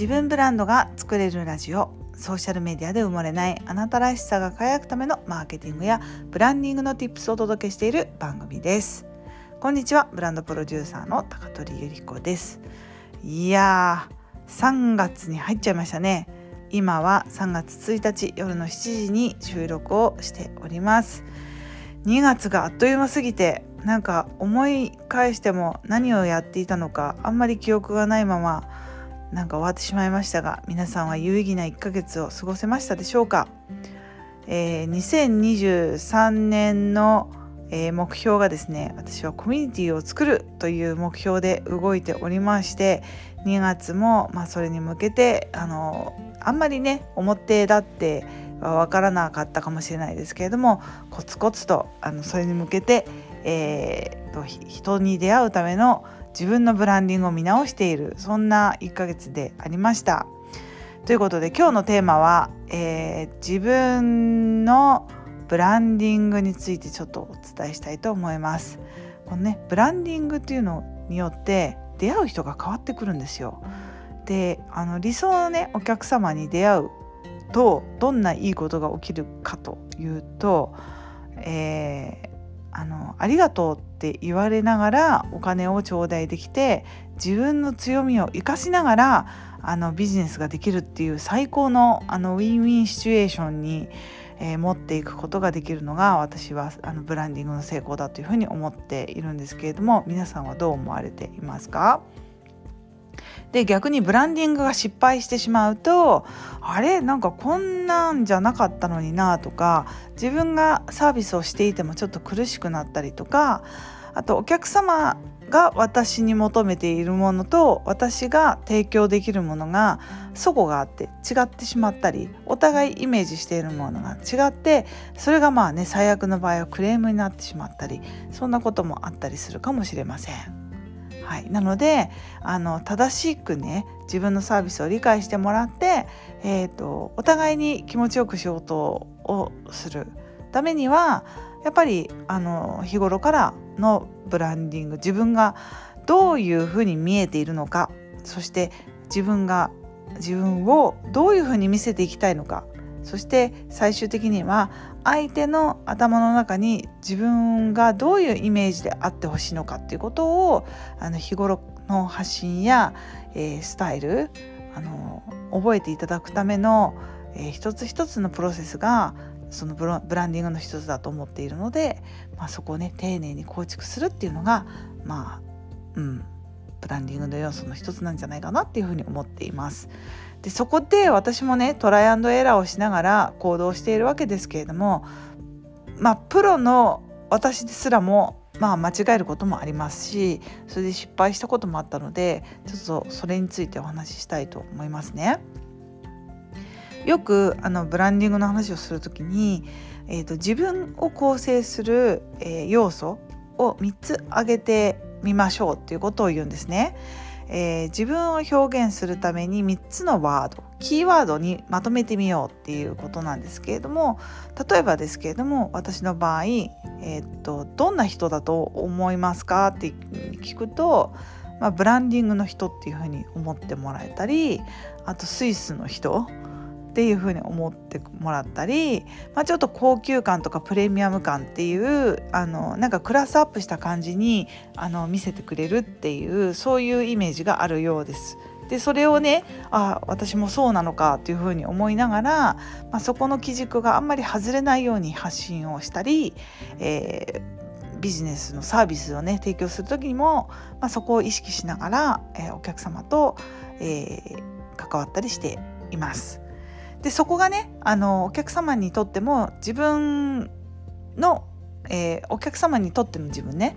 自分ブランドが作れるラジオ。ソーシャルメディアで埋もれない。あなたらしさが輝くためのマーケティングやブランディングの tips をお届けしている番組です。こんにちは。ブランドプロデューサーの高取ゆり子です。いやー3月に入っちゃいましたね。今は3月1日夜の7時に収録をしております。2月があっという間すぎてなんか思い返しても何をやっていたのかあんまり記憶がないままなんか終わってしまいましたが皆さんは有意義な1ヶ月を過ごせましたでしょうか、えー、2023年の、えー、目標がですね私はコミュニティを作るという目標で動いておりまして2月も、まあ、それに向けてあのあんまりね表立っては分からなかったかもしれないですけれどもコツコツとあのそれに向けて、えーと、人に出会うための自分のブランディングを見直しているそんな1ヶ月でありました。ということで今日のテーマは、えー、自分のブランディングについてちょっとお伝えしたいと思います。このねブランディングっていうのによって出会う人が変わってくるんですよ。であの理想のねお客様に出会うとどんないいことが起きるかというと、え、あのありがとうって言われながらお金を頂戴できて自分の強みを生かしながらあのビジネスができるっていう最高のあの win-win situation に、えー、持っていくことができるのが私はあのブランディングの成功だというふうに思っているんですけれども皆さんはどう思われていますか？で逆にブランディングが失敗してしまうとあれ？なんかこんなんじゃなかったのになとか自分がサービスをしていてもちょっと苦しくなったりとかあとお客様が私に求めているものと私が提供できるものが齟齬があって違ってしまったりお互いイメージしているものが違ってそれがまあね最悪の場合はクレームになってしまったりそんなこともあったりするかもしれません。はい、なのであの正しくね自分のサービスを理解してもらって、えーと、お互いに気持ちよく仕事をする。ためにはやっぱりあの日頃からのブランディング自分がどういうふうに見えているのかそして自分が自分をどういうふうに見せていきたいのかそして最終的には相手の頭の中に自分がどういうイメージであってほしいのかっていうことをあの日頃の発信や、えー、スタイルあの覚えていただくための、えー、一つ一つのプロセスがそのブランディングの一つだと思っているので、まあ、そこをね丁寧に構築するっていうのがまあうんブランディングの要素の一つなんじゃないかなっていうふうに思っています。でそこで私もねトライアンドエラーをしながら行動しているわけですけれどもまあプロの私ですらもまあ間違えることもありますしそれで失敗したこともあったのでちょっとそれについてお話ししたいと思いますね。よくあのブランディングの話をする時に、えーと、自分を構成する、えー、要素を3つ挙げてみましょうっていうことを言うんですね。えー、自分を表現するために3つのワードキーワードにまとめてみようっていうことなんですけれども例えばですけれども私の場合、えー、っとどんな人だと思いますかって聞くと、まあ、ブランディングの人っていうふうに思ってもらえたりあとスイスの人っていうふうに思ってもらったり、まあ、ちょっと高級感とかプレミアム感っていうあのなんかクラスアップした感じにあの見せてくれるっていうそういうイメージがあるようです。でそれをねあ私もそうなのかっていうふうに思いながら、まあ、そこの基軸があんまり外れないように発信をしたり、えー、ビジネスのサービスをね提供する時にも、まあ、そこを意識しながら、えー、お客様と、えー、関わったりしています。でそこがねあのお客様にとっても自分の、えー、お客様にとっての自分ね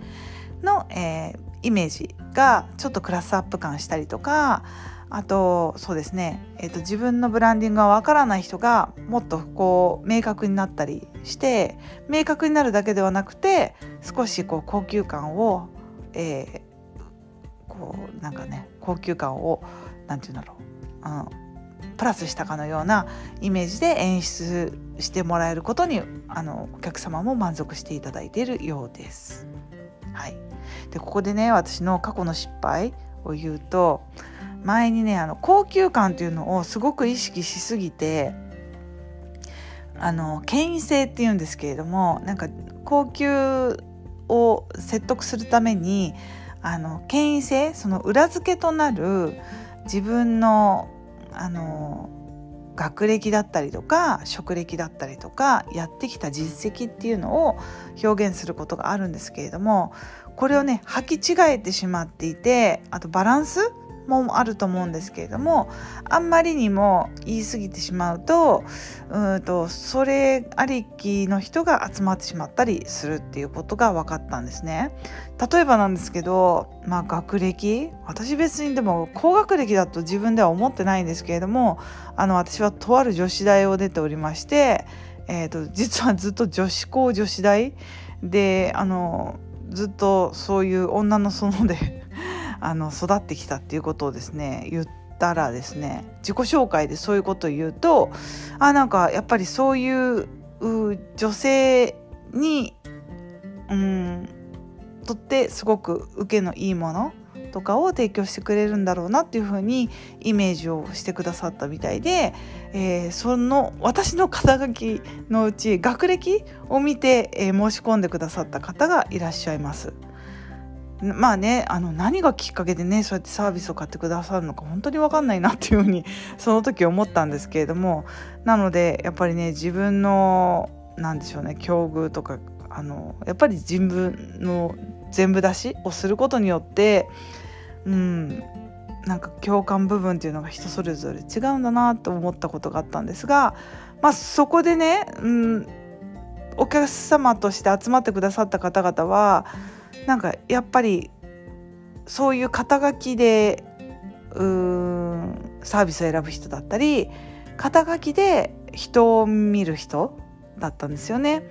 の、えー、イメージがちょっとクラスアップ感したりとかあとそうですね、えーと、自分のブランディングがわからない人がもっとこう明確になったりして明確になるだけではなくて少しこう高級感を、えー、こうなんかね高級感を何て言うんだろう、うん、プラスしたかのようなイメージで演出してもらえることにあのお客様も満足していただいているようです。はい、でここでね私の過去の失敗を言うと前にねあの高級感っていうのをすごく意識しすぎてあの権威性っていうんですけれどもなんか高級を説得するためにあの権威性その裏付けとなる自分のあの学歴だったりとか職歴だったりとかやってきた実績っていうのを表現することがあるんですけれどもこれをね履き違えてしまっていてあとバランスもあると思うんですけれどもあんまりにも言い過ぎてしまうとうんとそれありきの人が集まってしまったりするっていうことが分かったんですね。例えばなんですけど、まあ、学歴私別にでも高学歴だと自分では思ってないんですけれどもあの私はとある女子大を出ておりまして、えーと、と実はずっと女子高女子大であのずっとそういう女の園であの育ってきたっていうことをですね言ったらですね自己紹介でそういうことを言うとあなんかやっぱりそういう女性にうんとってすごく受けのいいものとかを提供してくれるんだろうなっていうふうにイメージをしてくださったみたいで、えー、その私の肩書きのうち学歴を見て、えー、申し込んでくださった方がいらっしゃいます。まあねあの何がきっかけでねそうやってサービスを買ってくださるのか本当に分かんないなっていうふうに その時思ったんですけれどもなのでやっぱりね自分の何でしょうね境遇とかあのやっぱり自分の全部出しをすることによってうんなんか共感部分っていうのが人それぞれ違うんだなと思ったことがあったんですが、まあ、そこでね、うん、お客様として集まってくださった方々はなんかやっぱりそういう肩書きでうーんサービスを選ぶ人だったり肩書きで人を見る人だったんですよね。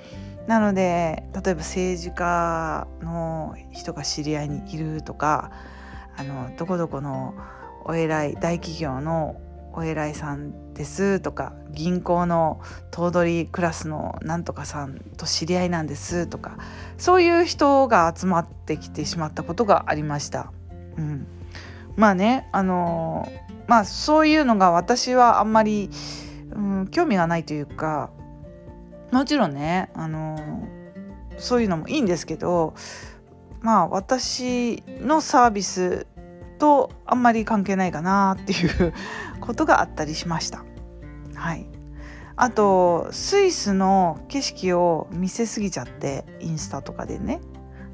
なので例えば政治家の人が知り合いにいるとかあのどこどこのお偉い大企業のお偉いさんですとか銀行の頭取クラスのなんとかさんと知り合いなんですとかそういう人が集まってきてしまったことがありました。うん、まあねあのまあそういうのが私はあんまり、うん、興味がないというかもちろんねあのそういうのもいいんですけどまあ私のサービスとあんまり関係ないかなっていうことがあったりしました。はい、あとスイスの景色を見せすぎちゃってインスタとかでね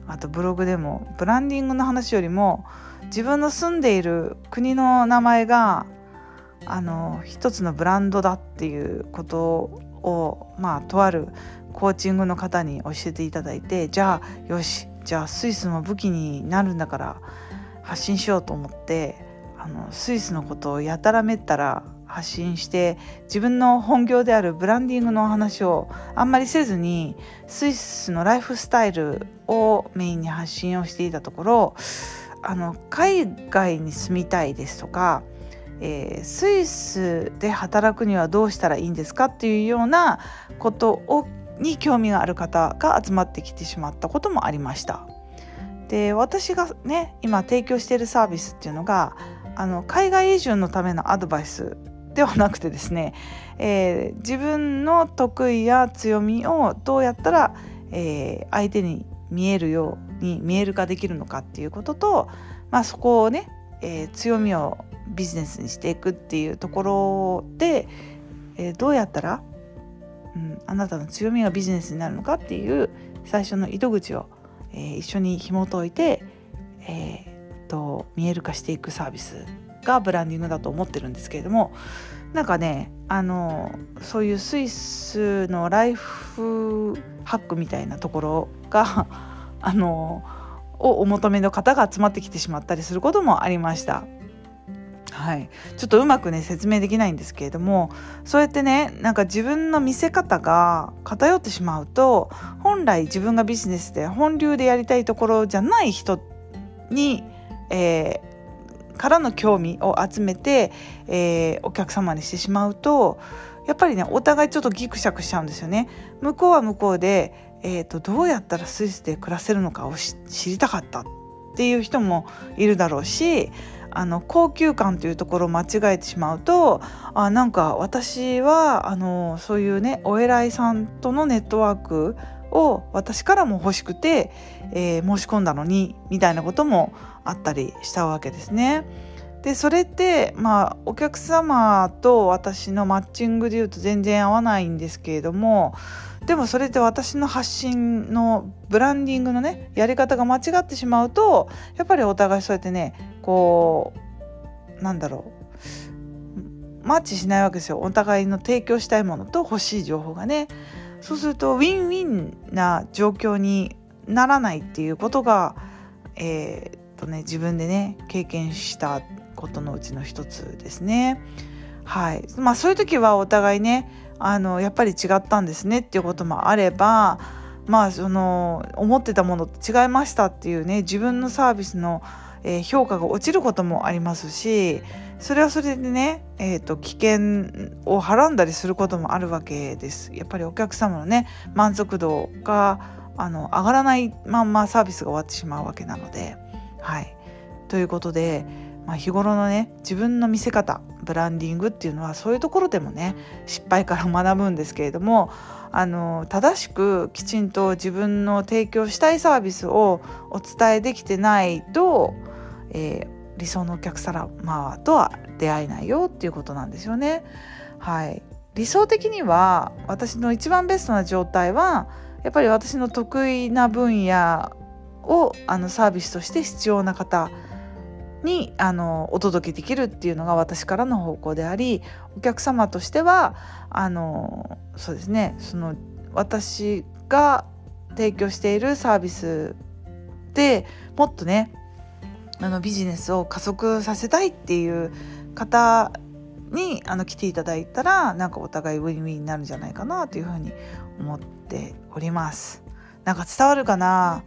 あとブログでもブランディングの話よりも自分の住んでいる国の名前があの一つのブランドだっていうことをまあとあるコーチングの方に教えていただいてじゃあよしじゃあスイスも武器になるんだから発信しようと思ってあのスイスのことをやたらめったら発信して自分の本業であるブランディングのお話をあんまりせずにスイスのライフスタイルをメインに発信をしていたところあの海外に住みたいですとか、えー、スイスで働くにはどうしたらいいんですかっていうようなことをに興味がある方が集まってきてしまったこともありました。で私がね今提供しているサービスっていうのがあの海外移住のためのアドバイスではなくてですね、えー、自分の得意や強みをどうやったら、えー、相手に見えるように見える化できるのかっていうことと、まあ、そこをね、えー、強みをビジネスにしていくっていうところで、えどうやったら、うん、あなたの強みがビジネスになるのかっていう最初の糸口をえ、一緒に紐解いて、えー、と見える化していくサービスがブランディングだと思ってるんですけれどもなんかねあのそういうスイスのライフハックみたいなところが あのをお求めの方が集まってきてしまったりすることもありました。はい、ちょっとうまくね説明できないんですけれどもそうやってねなんか自分の見せ方が偏ってしまうと本来自分がビジネスで本流でやりたいところじゃない人に、えー、からの興味を集めて、えー、お客様にしてしまうとやっぱりねお互いちょっとギクシャクしちゃうんですよね。向こうは向こうで、えーと、どうやったらスイスで暮らせるのかを知りたかったっていう人もいるだろうしあの高級感というところを間違えてしまうとあなんか私はあのそういうねお偉いさんとのネットワークを私からも欲しくて、えー、申し込んだのにみたいなこともあったりしたわけですね。でそれってまあお客様と私のマッチングでいうと全然合わないんですけれどもでもそれって私の発信のブランディングのねやり方が間違ってしまうとやっぱりお互いそうやってねこうなんだろうマッチしないわけですよお互いの提供したいものと欲しい情報がねそうするとウィンウィンな状況にならないっていうことがえー、っとね自分でね経験したことのうちの一つですね。はいまあ、そういう時はお互いねあのやっぱり違ったんですねっていうこともあればまあその思ってたものと違いましたっていうね自分のサービスの、えー、評価が落ちることもありますしそれはそれでね、えーと、危険をはらんだりすることもあるわけです。やっぱりお客様のね満足度があの上がらないまんまサービスが終わってしまうわけなので。はいということでまあ、日頃のね自分の見せ方ブランディングっていうのはそういうところでもね失敗から学ぶんですけれどもあの正しくきちんと自分の提供したいサービスをお伝えできてないと、えー、理想のお客様とは出会えないよっていうことなんですよね。はい、理想的には私の一番ベストな状態はやっぱり私の得意な分野をあのサービスとして必要な方にあのお届けできるっていうのが私からの方向でありお客様としてはあのそうですねその私が提供しているサービスでもっとねあのビジネスを加速させたいっていう方にあの来ていただいたらなんかお互いウィンウィンになるんじゃないかなというふうに思っております。なんか伝わるかな？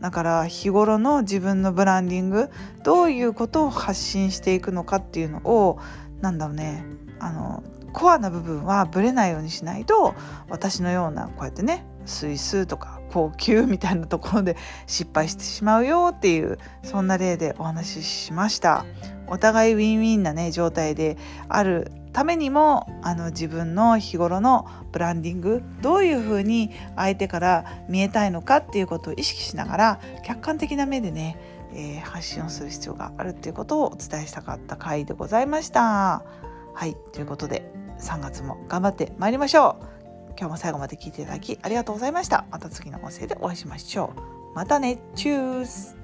だから日頃の自分のブランディングどういうことを発信していくのかっていうのをなんだろうねあのコアな部分はぶれないようにしないと私のようなこうやってねスイスとか高級みたいなところで失敗してしまうよっていうそんな例でお話ししましたお互いウィンウィンなね状態であるためにもあの自分の日頃のブランディングどういうふうに相手から見えたいのかっていうことを意識しながら客観的な目でね、えー、発信をする必要があるっていうことをお伝えしたかった回でございました。はいということで3月も頑張ってまいりましょう。今日も最後まで聞いていただきありがとうございました。また次の音声でお会いしましょう。またねチュース